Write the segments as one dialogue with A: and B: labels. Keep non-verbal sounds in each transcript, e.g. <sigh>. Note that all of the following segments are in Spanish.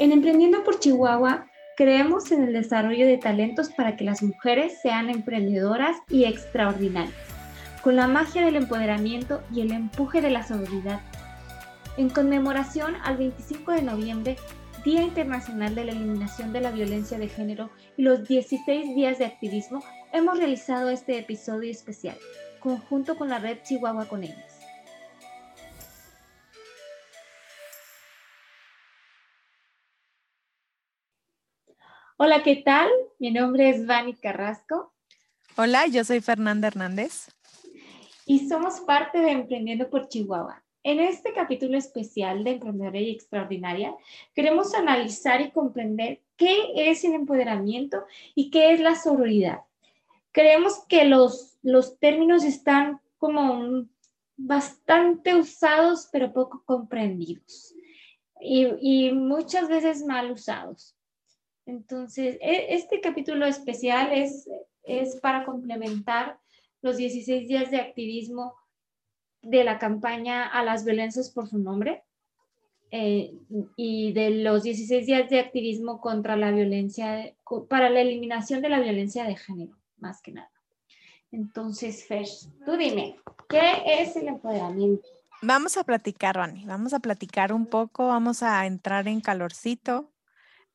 A: En Emprendiendo por Chihuahua, creemos en el desarrollo de talentos para que las mujeres sean emprendedoras y extraordinarias, con la magia del empoderamiento y el empuje de la sororidad. En conmemoración al 25 de noviembre, Día Internacional de la Eliminación de la Violencia de Género y los 16 días de activismo, hemos realizado este episodio especial, conjunto con la red Chihuahua con. Hola, ¿qué tal? Mi nombre es Vani Carrasco.
B: Hola, yo soy Fernanda Hernández.
A: Y somos parte de Emprendiendo por Chihuahua. En este capítulo especial de Emprendedora y Extraordinaria, queremos analizar y comprender qué es el empoderamiento y qué es la sororidad. Creemos que los, los términos están como bastante usados, pero poco comprendidos y, y muchas veces mal usados. Entonces, e, este capítulo especial es, es para complementar los 16 días de activismo de la campaña a las violencias por su nombre eh, y de los 16 días de activismo contra la violencia, para la eliminación de la violencia de género, más que nada. Entonces, Fer, tú dime, ¿qué es el empoderamiento?
B: Vamos a platicar, Rani, vamos a platicar un poco, vamos a entrar en calorcito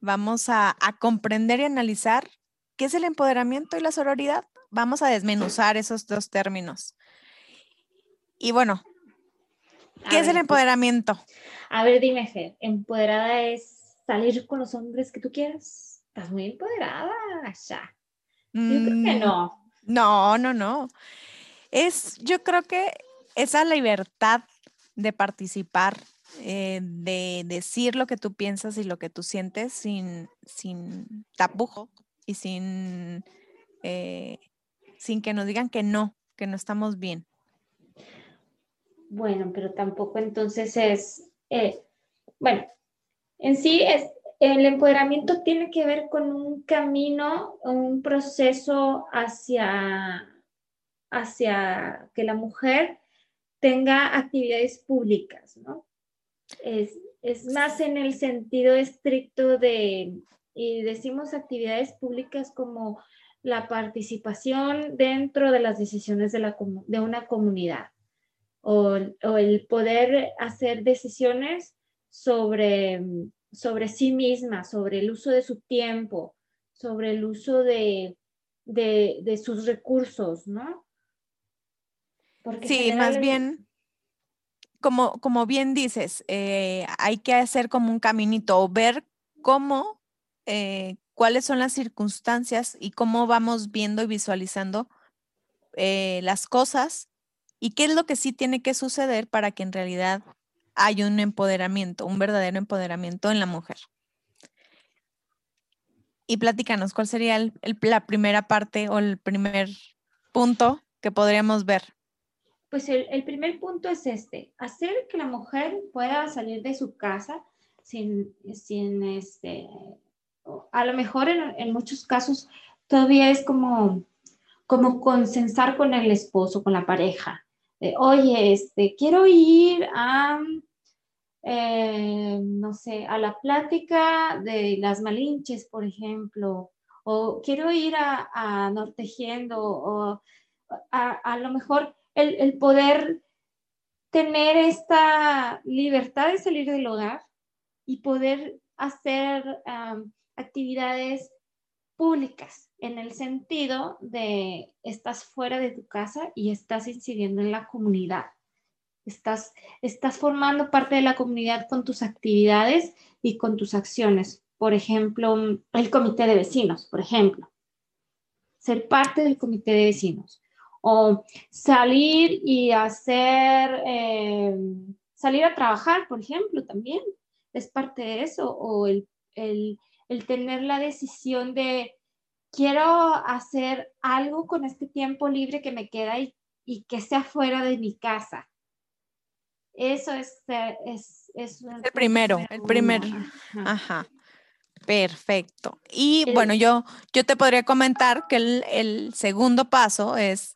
B: Vamos a, comprender y analizar qué es el empoderamiento y la sororidad. Vamos a desmenuzar esos dos términos. Y bueno, ¿qué es el pues empoderamiento?
A: A ver, dime, Fer, ¿empoderada es salir con los hombres que tú quieras? Estás muy empoderada, ya. Yo creo que mm, no.
B: No, no, no. Es, yo creo que esa libertad de participar, eh, de decir lo que tú piensas y lo que tú sientes sin, sin tapujo y sin, eh, sin que nos digan que no, que no estamos bien.
A: Bueno, pero tampoco entonces es, eh, bueno, en sí es, el empoderamiento tiene que ver con un camino, un proceso hacia, hacia que la mujer tenga actividades públicas, ¿no? Es, más en el sentido estricto de, y decimos actividades públicas como la participación dentro de las decisiones de, la, de una comunidad o, el poder hacer decisiones sobre, sobre sí misma, sobre el uso de su tiempo, sobre el uso de, de, sus recursos, ¿no?
B: sí, más bien como, bien dices, eh, hay que hacer como un caminito o ver cómo, eh, cuáles son las circunstancias y cómo vamos viendo y visualizando eh, las cosas y qué es lo que sí tiene que suceder para que en realidad haya un empoderamiento, un verdadero empoderamiento en la mujer. Y platícanos, ¿cuál sería la primera parte o el primer punto que podríamos ver?
A: Pues el, primer punto es este, hacer que la mujer pueda salir de su casa sin, sin este, a lo mejor en, muchos casos todavía es como, como consensar con el esposo, con la pareja. Oye, este, quiero ir a, eh, no sé, a la plática de las malinches, por ejemplo, o quiero ir a, a Nortegiendo, o a, a lo mejor el, poder tener esta libertad de salir del hogar y poder hacer actividades públicas en el sentido de estás fuera de tu casa y estás incidiendo en la comunidad. Estás, estás formando parte de la comunidad con tus actividades y con tus acciones. Por ejemplo, el comité de vecinos, por ejemplo. Ser parte del comité de vecinos o salir y hacer, eh, salir a trabajar, por ejemplo, también es parte de eso, o el, tener la decisión de quiero hacer algo con este tiempo libre que me queda y, que sea fuera de mi casa. Eso es, es,
B: el primero, el primer. Ajá. Perfecto. Y bueno, yo, yo te podría comentar que el, el, segundo paso es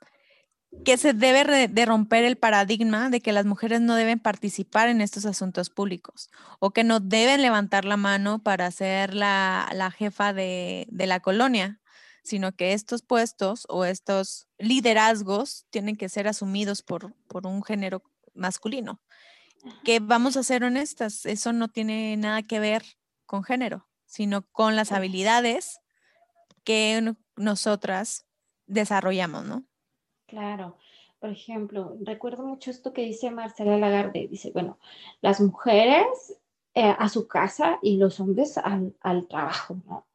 B: que se debe de romper el paradigma de que las mujeres no deben participar en estos asuntos públicos o que no deben levantar la mano para ser la, jefa de, la colonia, sino que estos puestos o estos liderazgos tienen que ser asumidos por, por un género masculino. Que vamos a ser honestas, eso no tiene nada que ver con género, sino con las habilidades que nosotras desarrollamos, ¿no?
A: Claro. Por ejemplo, recuerdo mucho esto que dice Marcela Lagarde. Dice, bueno, las mujeres eh, a su casa y los hombres al, al trabajo, ¿no?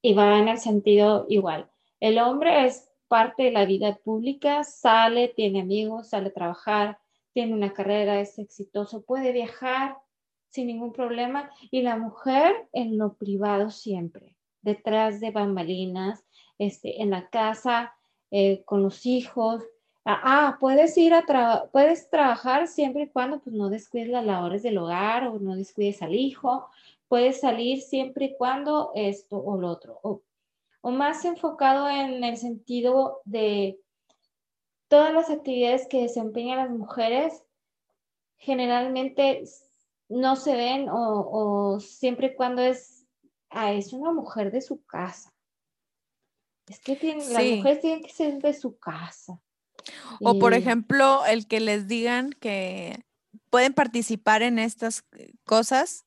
A: Y va en el sentido igual. El hombre es parte de la vida pública, sale, tiene amigos, sale a trabajar, tiene una carrera, es exitoso, puede viajar sin ningún problema. Y la mujer en lo privado siempre, detrás de bambalinas, este, en la casa, eh, con los hijos. Ah, ah, puedes ir a puedes trabajar siempre y cuando pues, no descuides las labores del hogar o no descuides al hijo. Puedes salir siempre y cuando esto o lo otro. O, más enfocado en el sentido de todas las actividades que desempeñan las mujeres generalmente no se ven o, o siempre y cuando es, ah, es una mujer de su casa. Es que las mujeres tienen que ser de su casa.
B: O por ejemplo, el que les digan que pueden participar en estas eh, cosas,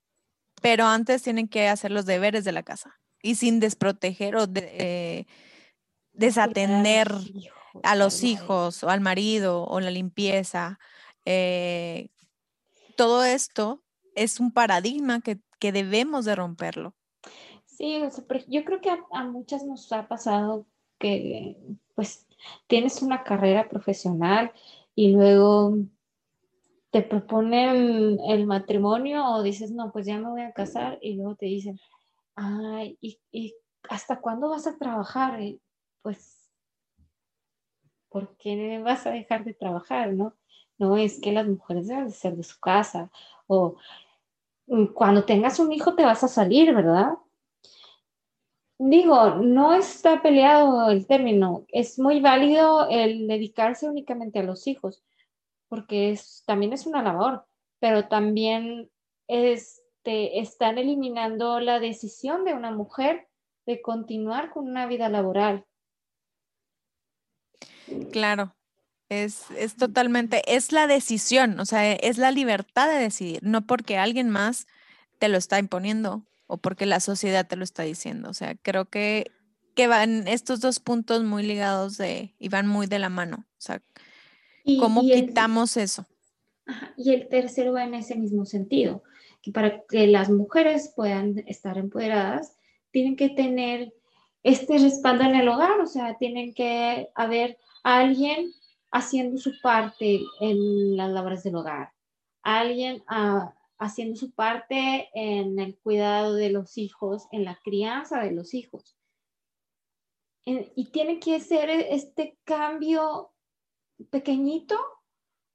B: pero antes tienen que hacer los deberes de la casa y sin desproteger o eh, desatender a los hijos o al marido o la limpieza. Eh, todo esto es un paradigma que, que debemos de romperlo.
A: Sí, yo creo que a, muchas nos ha pasado que pues tienes una carrera profesional y luego te proponen el matrimonio o dices, no, pues ya me voy a casar y luego te dicen, ay, ¿y, hasta cuándo vas a trabajar? pues, ¿por qué vas a dejar de trabajar? No, no es que las mujeres deben de ser de su casa o mm, cuando tengas un hijo te vas a salir, ¿verdad? Digo, no está peleado el término, es muy válido el dedicarse únicamente a los hijos, porque es, también es una labor, pero también este, están eliminando la decisión de una mujer de continuar con una vida laboral.
B: Claro, es, es totalmente, es la decisión, o sea, es la libertad de decidir, no porque alguien más te lo está imponiendo o porque la sociedad te lo está diciendo. O sea, creo que, que van estos dos puntos muy ligados de, y van muy de la mano. O sea, ¿cómo quitamos eso?
A: y el tercero va en ese mismo sentido, que para que las mujeres puedan estar empoderadas, tienen que tener este respaldo en el hogar, o sea, tienen que haber alguien haciendo su parte en las labores del hogar, alguien a, haciendo su parte en el cuidado de los hijos, en la crianza de los hijos. y tiene que ser este cambio pequeñito.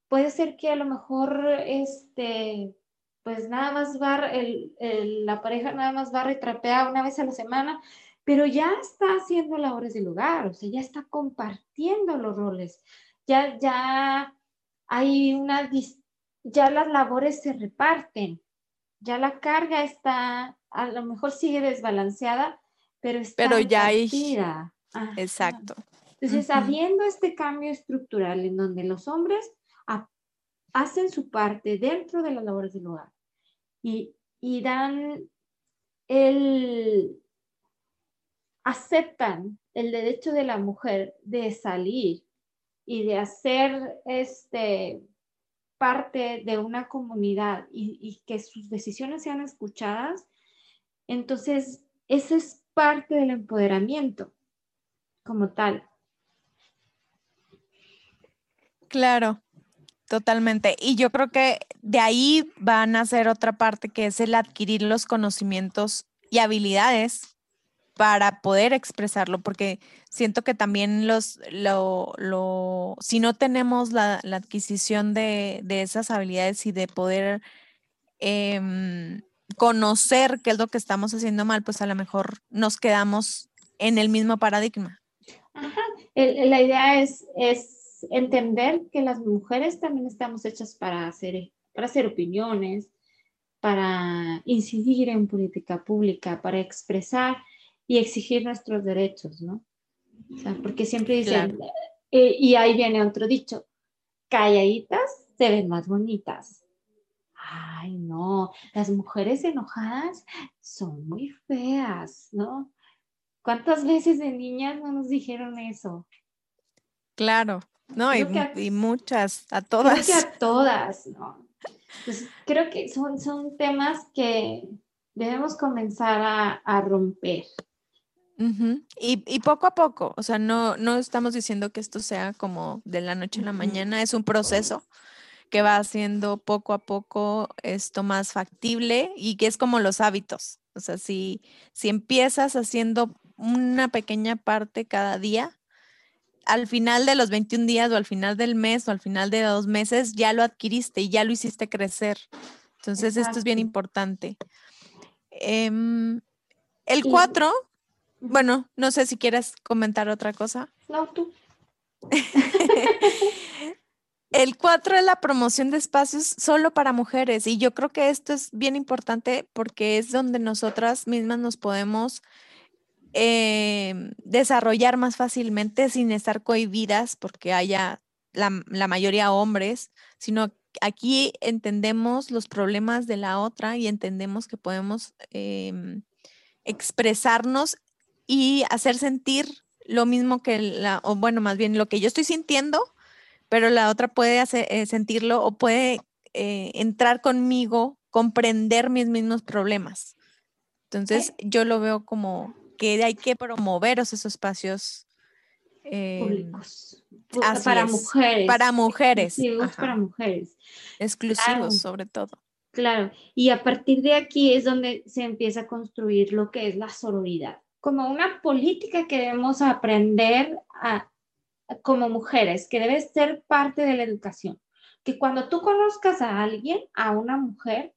A: Puede ser que a lo mejor este, pues nada más va, la pareja nada más va a retrapear una vez a la semana, pero ya está haciendo labores del hogar, o sea, ya está compartiendo los roles, ya, ya hay una distinción ya las labores se reparten, ya la carga está, a lo mejor sigue desbalanceada, pero está
B: pero ya hay, exacto.
A: Entonces, habiendo este cambio estructural en donde los hombres hacen su parte dentro de las labores del hogar y, y dan el, aceptan el derecho de la mujer de salir y de hacer este parte de una comunidad y, que sus decisiones sean escuchadas, entonces ese es parte del empoderamiento como tal.
B: Claro, totalmente. Y yo creo que de ahí van a ser otra parte que es el adquirir los conocimientos y habilidades para poder expresarlo, porque siento que también los, lo, si no tenemos la, adquisición de, esas habilidades y de poder em, conocer qué es lo que estamos haciendo mal, pues a lo mejor nos quedamos en el mismo paradigma.
A: Ajá. la idea es, es entender que las mujeres también estamos hechas para hacer, para hacer opiniones, para incidir en política pública, para expresar y exigir nuestros derechos, ¿no? O sea, porque siempre dicen, eh, y ahí viene otro dicho, calladitas se ven más bonitas. Ay, no, las mujeres enojadas son muy feas, ¿no? ¿Cuántas veces de niñas no nos dijeron eso?
B: Claro, no, y, y, muchas, a todas.
A: Creo que a todas, ¿no? Pues creo que son, son temas que debemos comenzar a, a romper.
B: Y, y, poco a poco, o sea, no, no estamos diciendo que esto sea como de la noche a la mañana, es un proceso que va haciendo poco a poco esto más factible y que es como los hábitos. O sea, si, si empiezas haciendo una pequeña parte cada día, al final de los 21 días o al final del mes o al final de dos meses ya lo adquiriste y ya lo hiciste crecer. Entonces, esto es bien importante. Em, el 4, bueno, no sé si quieres comentar otra cosa.
A: No, tú. <laughs>
B: el 4 es la promoción de espacios solo para mujeres y yo creo que esto es bien importante porque es donde nosotras mismas nos podemos Em, desarrollar más fácilmente sin estar cohibidas porque haya la, mayoría hombres, sino aquí entendemos los problemas de la otra y entendemos que podemos em, expresarnos y hacer sentir lo mismo que la, o bueno, más bien lo que yo estoy sintiendo, pero la otra puede hacer, eh, sentirlo o puede eh, entrar conmigo, comprender mis mismos problemas. Entonces, yo lo veo como, que hay que promover esos espacios
A: em, públicos para mujeres.
B: Para mujeres.
A: para mujeres.
B: Exclusivos, sobre todo.
A: Claro, y a partir de aquí es donde se empieza a construir lo que es la sororidad, como una política que debemos aprender a, como mujeres, que debe ser parte de la educación. Que cuando tú conozcas a alguien, a una mujer,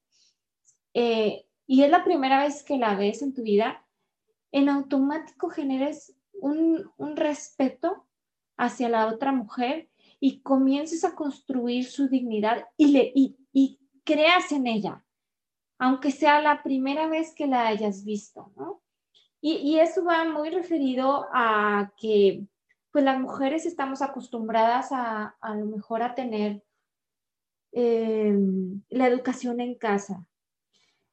A: eh, y es la primera vez que la ves en tu vida, en automático generes un, respeto hacia la otra mujer y comiences a construir su dignidad y, le, y, creas en ella, aunque sea la primera vez que la hayas visto, ¿no? Y, eso va muy referido a que pues las mujeres estamos acostumbradas a a lo mejor a tener em, la educación en casa.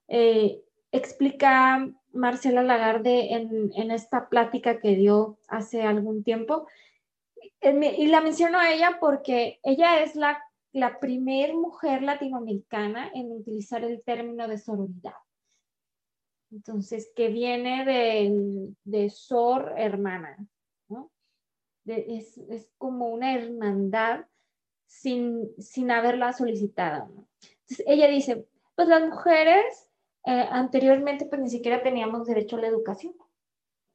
A: Eh, explica Marcela Lagarde en, esta plática que dio hace algún tiempo. Y la menciono a ella porque ella es la, la primer mujer latinoamericana en utilizar el término de sororidad. Entonces, que viene de, de sor hermana, ¿no? es, como una hermandad sin, sin haberla solicitado. Ella dice, pues las mujeres eh, anteriormente pues ni siquiera teníamos derecho a la educación.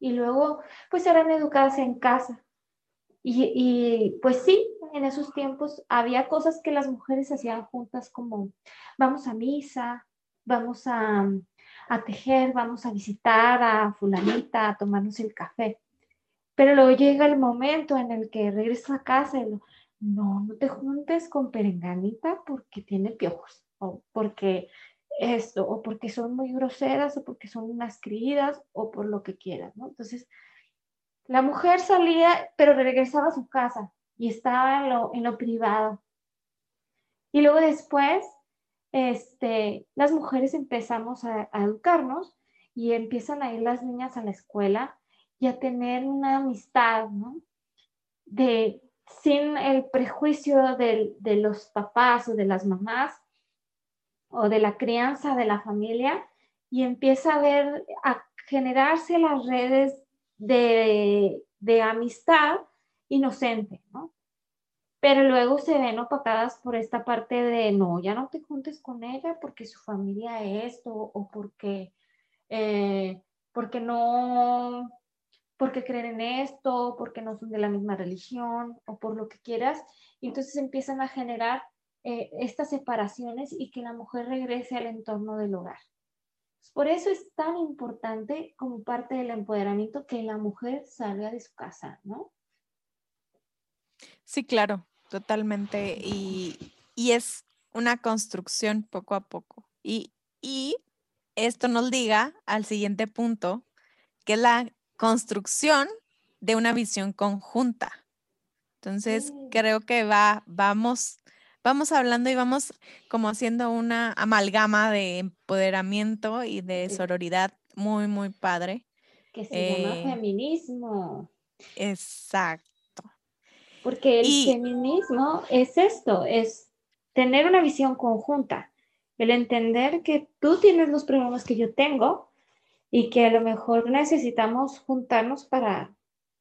A: Y luego pues eran educadas en casa. Y, y, pues sí, en esos tiempos había cosas que las mujeres hacían juntas como vamos a misa, vamos a, a tejer, vamos a visitar a fulanita, a tomarnos el café. Pero luego llega el momento en el que regresa a casa y no, no te juntes con perenganita porque tiene piojos o porque esto, o porque son muy groseras, o porque son unas criadas, o por lo que quieran, ¿no? Entonces, la mujer salía, pero regresaba a su casa y estaba en lo, en lo privado. Y luego después, este, las mujeres empezamos a, educarnos y empiezan a ir las niñas a la escuela y a tener una amistad, ¿no? De, sin el prejuicio de, los papás o de las mamás, o de la crianza de la familia y empieza a ver, a generarse las redes de, de amistad inocente, ¿no? Pero luego se ven opacadas por esta parte de, no, ya no te juntes con ella porque su familia es esto o porque, eh, porque no, porque creen en esto, porque no son de la misma religión o por lo que quieras. Y entonces empiezan a generar eh, estas separaciones y que la mujer regrese al entorno del hogar. Por eso es tan importante como parte del empoderamiento que la mujer salga de su casa, ¿no?
B: Sí, claro, totalmente. Y, es una construcción poco a poco. Y, esto nos diga al siguiente punto, que es la construcción de una visión conjunta. Entonces, creo que va, vamos, vamos hablando y vamos como haciendo una amalgama de empoderamiento y de sororidad muy, muy padre.
A: Que se llama eh, feminismo.
B: Exacto.
A: Porque el feminismo es esto, es tener una visión conjunta, el entender que tú tienes los problemas que yo tengo y que a lo mejor necesitamos juntarnos para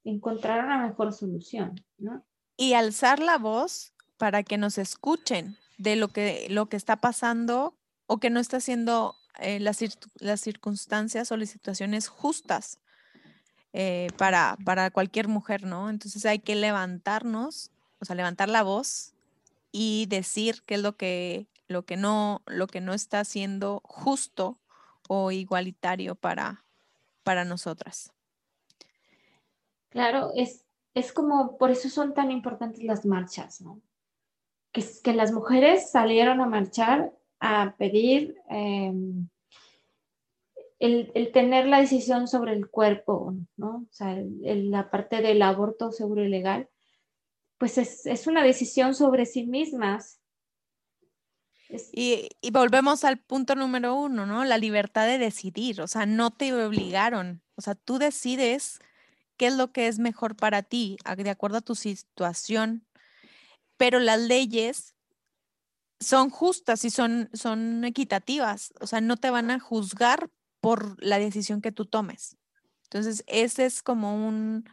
A: encontrar una mejor solución, ¿no?
B: Y alzar la voz para que nos escuchen de lo que, lo que está pasando o que no está haciendo eh, las, las circunstancias o las situaciones justas eh, para, para cualquier mujer, ¿no? Entonces hay que levantarnos, o sea, levantar la voz y decir qué es lo que, lo que, no, lo que no está siendo justo o igualitario para, para nosotras.
A: Claro, es, es como, por eso son tan importantes las marchas, ¿no? Que, que las mujeres salieron a marchar a pedir em, el, tener la decisión sobre el cuerpo, ¿no? O sea, la parte del aborto seguro y legal, pues es, una decisión sobre sí mismas.
B: Y, y, volvemos al punto número uno, ¿no? La libertad de decidir, o sea, no te obligaron, o sea, tú decides qué es lo que es mejor para ti, de acuerdo a tu situación, pero las leyes son justas y son, son equitativas, o sea, no te van a juzgar por la decisión que tú tomes. Entonces, ese es como un,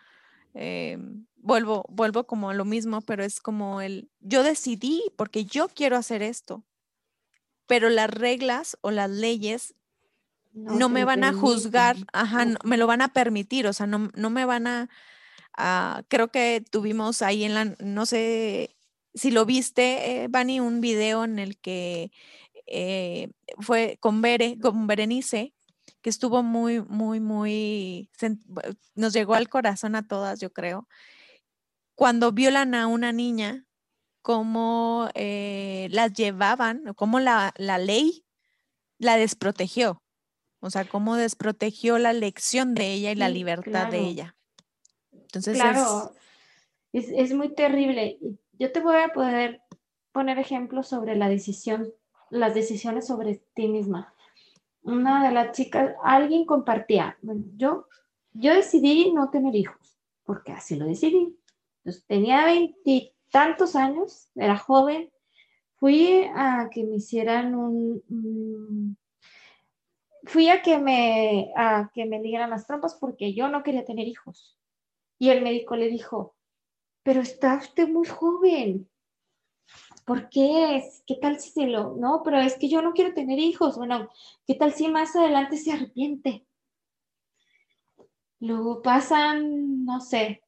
B: eh, vuelvo, vuelvo como a lo mismo, pero es como el, yo decidí porque yo quiero hacer esto, pero las reglas o las leyes no, me van a juzgar, ajá, me lo van a permitir, o sea, no, no me van a, creo que tuvimos ahí en la, no sé si lo viste, eh, Bani, un video en el que eh, fue con, Bere, con Berenice, que estuvo muy, muy, muy, nos llegó al corazón a todas, yo creo, cuando violan a una niña, cómo eh, las llevaban, cómo la, la ley la desprotegió, o sea, cómo desprotegió la lección de ella y la libertad de ella.
A: Entonces, claro, es, es, muy terrible. Yo te voy a poder poner ejemplos sobre la decisión, las decisiones sobre ti misma una de las chicas, alguien compartía, yo, yo decidí no tener hijos, porque así lo decidí. Entonces, tenía veintitantos años, era joven, fui a que me hicieran un, fui a que me, a que me ligaran las trompas porque yo no quería tener hijos. Y el médico le dijo, pero está usted muy joven, ¿por qué? ¿Qué tal si se lo, no, pero es que yo no quiero tener hijos, bueno, ¿qué tal si más adelante se arrepiente? Luego pasan, no sé,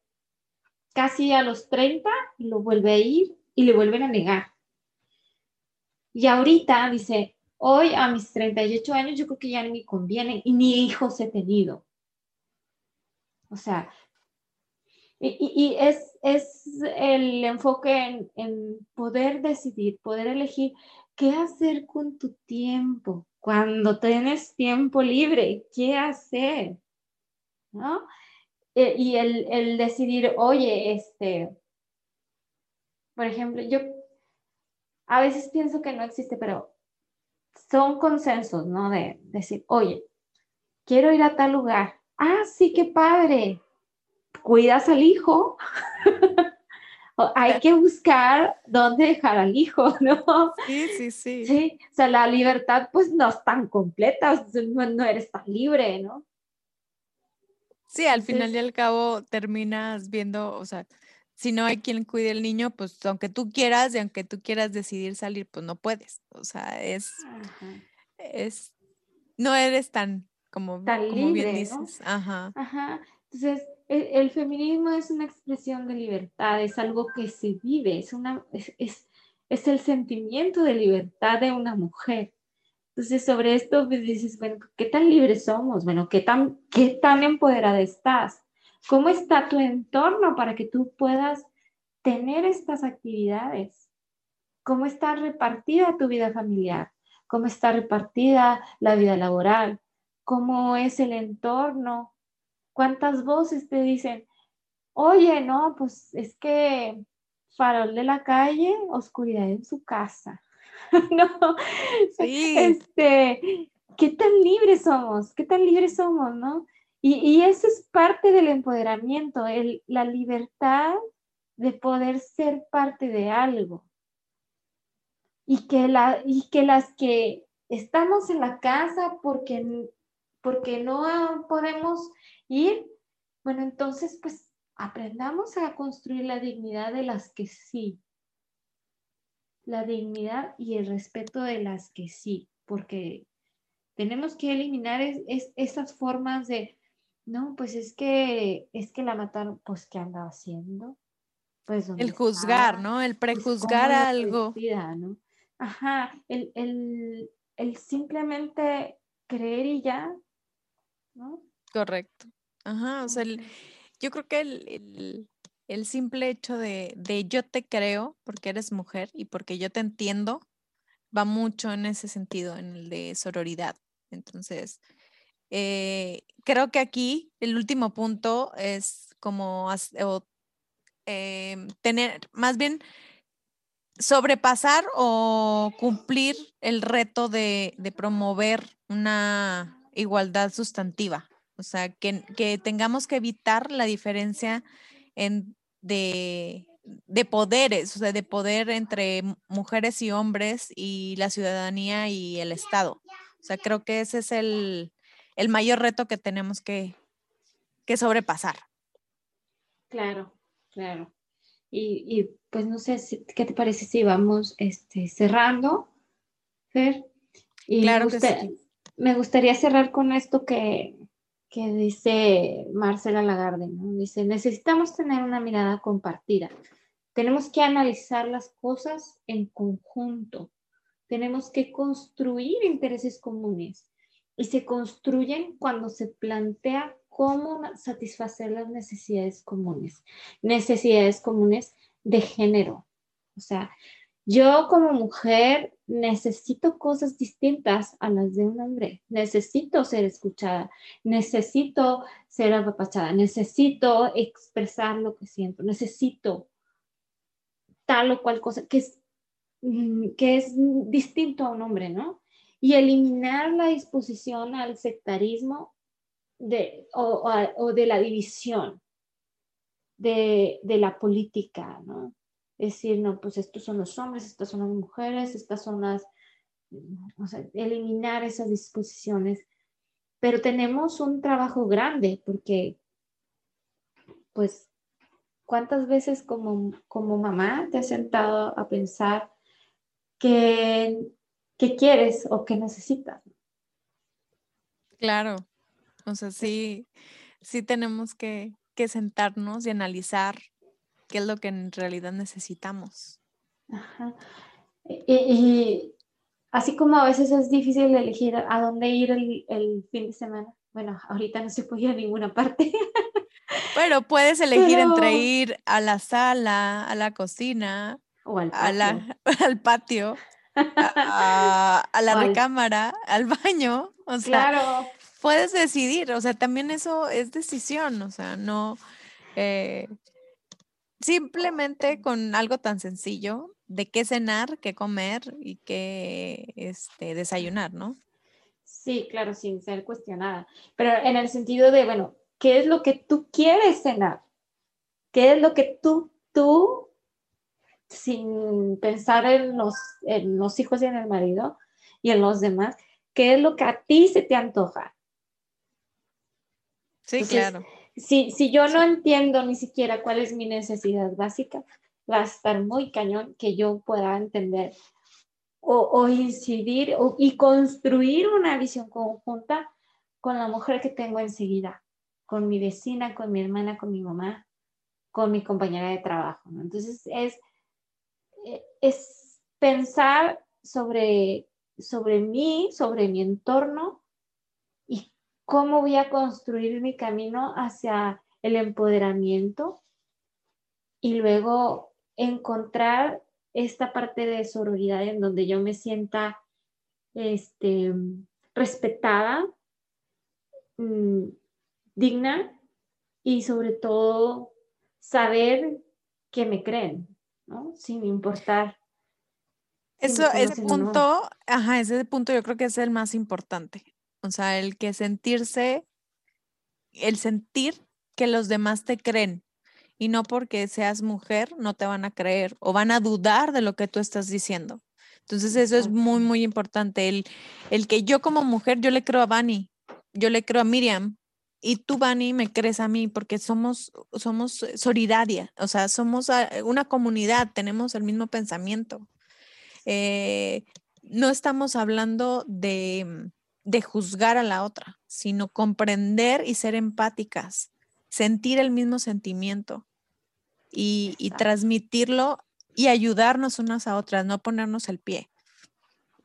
A: casi a los 30, lo vuelve a ir y le vuelven a negar. Y ahorita dice, hoy a mis 38 años yo creo que ya ni me conviene y ni hijos he tenido. O sea, y, es, el enfoque en, poder decidir, poder elegir qué hacer con tu tiempo. Cuando tienes tiempo libre, ¿qué hacer? ¿No? E, y el, decidir, oye, este, por ejemplo, yo a veces pienso que no existe, pero son consensos, ¿no? De decir, oye, quiero ir a tal lugar. Ah, sí, qué padre cuidas al hijo, <laughs> hay que buscar dónde dejar al hijo, <laughs> ¿no?
B: Sí, sí, sí.
A: Sí, o sea, la libertad pues no es tan completa, no, eres tan libre, ¿no?
B: Sí, al final y al cabo terminas viendo, o sea, si no hay quien cuide el niño, pues aunque tú quieras y aunque tú quieras decidir salir, pues no puedes. O sea, es, es, no eres tan como,
A: tan
B: como
A: bien dices. Ajá. Ajá. Entonces, el, feminismo es una expresión de libertad, es algo que se vive, es, una, es, es, el sentimiento de libertad de una mujer. Entonces, sobre esto pues, dices, bueno, ¿qué tan libres somos? Bueno, ¿qué tan, ¿qué tan empoderada estás? ¿Cómo está tu entorno para que tú puedas tener estas actividades. ¿Cómo está repartida tu vida familiar? ¿Cómo está repartida la vida laboral? ¿Cómo es el entorno? ¿Cuántas voces te dicen, oye, no, pues es que farol de la calle, oscuridad en su casa? <laughs> no, este, ¿qué tan libres somos? ¿Qué tan libres somos, no? Y, y eso es parte del empoderamiento, el, la libertad de poder ser parte de algo. Y que, la, y que las que estamos en la casa porque, porque no podemos ir, bueno, entonces pues aprendamos a construir la dignidad de las que sí. La dignidad y el respeto de las que sí, porque tenemos que eliminar esas formas de, no, pues es que, es que la mataron, pues ¿qué andaba haciendo?
B: Pues, el juzgar, ¿no? El pues, prejuzgar algo.
A: ¿no? Ajá, el, el, simplemente creer y ya, ¿no?
B: Correcto. Ajá, o sea, yo creo que el, el, simple hecho de, de, yo te creo porque eres mujer y porque yo te entiendo va mucho en ese sentido, en el de sororidad. Entonces, eh, creo que aquí el último punto es como em, tener, más bien, sobrepasar o cumplir el reto de, promover una igualdad sustantiva. O sea, que, que tengamos que evitar la diferencia en, de, de poderes, o sea, de poder entre mujeres y hombres y la ciudadanía y el Estado. O sea, creo que ese es el, mayor reto que tenemos que, sobrepasar.
A: Claro, claro. Y, pues no sé, ¿qué te parece si vamos este, cerrando, Fer? Y claro me, que sí. me gustaría cerrar con esto que, que dice Marcela Lagarde, ¿no? Dice, necesitamos tener una mirada compartida. Tenemos que analizar las cosas en conjunto tenemos que construir intereses comunes y se construyen cuando se plantea cómo satisfacer las necesidades comunes, necesidades comunes de género. O sea, yo como mujer necesito cosas distintas a las de un hombre. Necesito ser escuchada, necesito ser apapachada, necesito expresar lo que siento, necesito tal o cual cosa, que es Mm, que es distinto a un hombre, ¿no? Y eliminar la disposición al sectarismo de, o, de la división de, la política, ¿no? Es decir, no, pues estos son los hombres, estas son las mujeres, estas son las, o sea, eliminar esas disposiciones. Pero tenemos un trabajo grande porque, pues, ¿cuántas veces como, como mamá te has sentado a pensar qué, quieres o qué necesitas.
B: Claro, o sea, sí, sí tenemos que, sentarnos y analizar qué es lo que en realidad necesitamos.
A: Ajá. Y, así como a veces es difícil elegir a dónde ir el, fin de semana, bueno, ahorita no se puede ir a ninguna parte. <laughs>
B: Pero puedes elegir entre ir a la sala, a la cocina,
A: o al patio. <laughs>
B: al patio, a, la <laughs> recámara, al baño. O sea, claro. puedes decidir, o sea, también eso es decisión, o sea, no. Eh, simplemente con algo tan sencillo de qué cenar, qué comer y qué este, desayunar, ¿no?
A: Sí, claro, sin ser cuestionada. Pero en el sentido de, bueno, ¿qué es lo que tú quieres cenar? ¿Qué es lo que tú, tú sin pensar en los, en los hijos y en el marido y en los demás, ¿qué es lo que a ti se te antoja?
B: Sí, claro.
A: Si, si yo no entiendo ni siquiera cuál es mi necesidad básica, va a estar muy cañón que yo pueda entender o, o incidir y construir una visión conjunta con la mujer que tengo enseguida, con mi vecina, con mi hermana, con mi mamá, con mi compañera de trabajo. Entonces es es pensar sobre, sobre mí, sobre mi entorno cómo voy a construir mi camino hacia el empoderamiento y luego encontrar esta parte de sororidad en donde yo me sienta este, respetada, mm, digna y sobre todo saber que me creen, ¿no? Sin importar.
B: Eso, ese punto, ajá, ese punto yo creo que es el más importante. O sea, el que sentirse, el sentir que los demás te creen y no porque seas mujer no te van a creer o van a dudar de lo que tú estás diciendo. Entonces eso es muy, muy importante. El, el que yo como mujer, yo le creo a Bani, yo le creo a Miriam, y tú, Bani, me crees a mí porque somos, somos solidaria, o sea, somos una comunidad, tenemos el mismo pensamiento. Eh, no estamos hablando de, de juzgar a la otra, sino comprender y ser empáticas, sentir el mismo sentimiento y, y transmitirlo y ayudarnos unas a otras, no ponernos el pie.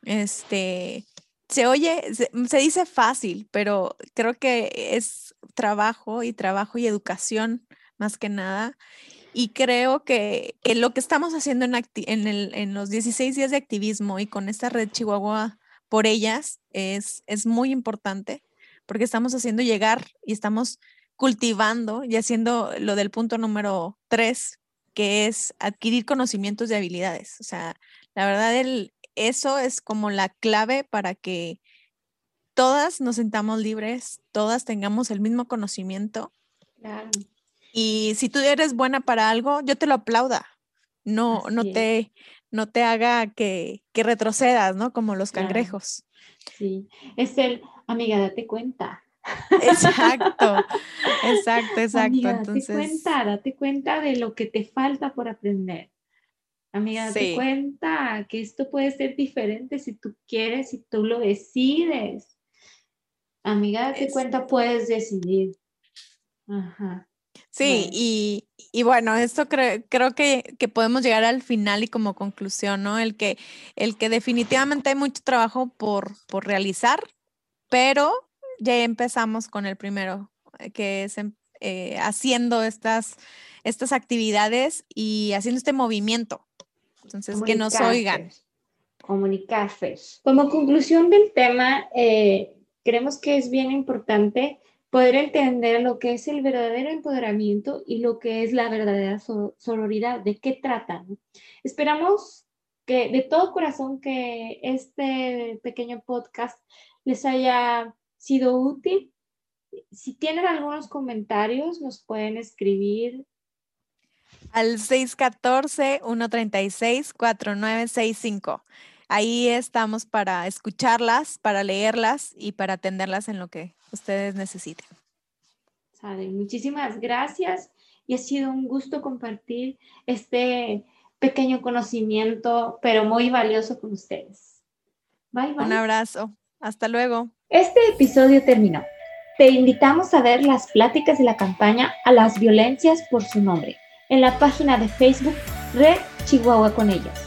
B: Este, se oye, se, dice fácil, pero creo que es trabajo y trabajo y educación más que nada. Y creo que, lo que estamos haciendo en, en, los 16 días de activismo y con esta red Chihuahua por ellas es, es muy importante porque estamos haciendo llegar y estamos cultivando y haciendo lo del punto número tres, que es adquirir conocimientos y habilidades. O sea, la verdad, el, eso es como la clave para que todas nos sentamos libres, todas tengamos el mismo conocimiento. Y si tú eres buena para algo, yo te lo aplauda. No, no te, no te haga que, retrocedas, ¿no? Como los cangrejos.
A: Sí, es el, amiga, date cuenta.
B: Exacto, <laughs> exacto, exacto.
A: Date cuenta, date cuenta de lo que te falta por aprender. Amiga, date cuenta que esto puede ser diferente si tú quieres, si tú lo decides. Amiga, date cuenta, puedes decidir. Ajá.
B: Sí, Y, y, bueno, esto creo que, que, podemos llegar al final y como conclusión, ¿no? El que, el que definitivamente hay mucho trabajo por, por realizar, pero ya empezamos con el primero, eh, que es em, eh, haciendo estas, estas actividades y haciendo este movimiento, entonces, que nos oigan.
A: Comunicarse. Como conclusión del tema, eh, creemos que es bien importante poder entender lo que es el verdadero empoderamiento y lo que es la verdadera sororidad, de qué tratan. Esperamos que de todo corazón que este pequeño podcast les haya sido útil. Si tienen algunos comentarios, nos pueden escribir
B: al 614-136-4965. Ahí estamos para escucharlas, para leerlas y para atenderlas en lo que ustedes necesiten.
A: muchísimas gracias y ha sido un gusto compartir este pequeño conocimiento, pero muy valioso con ustedes. Bye, bye.
B: Un abrazo. Hasta luego.
A: Este episodio terminó. Te invitamos a ver las pláticas de la campaña a las violencias por su nombre en la página de Facebook Red Chihuahua con ellas.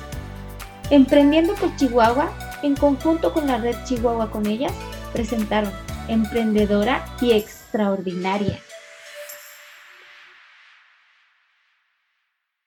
A: Emprendiendo por Chihuahua, en conjunto con la Red Chihuahua con ellas, presentaron Emprendedora y Extraordinaria.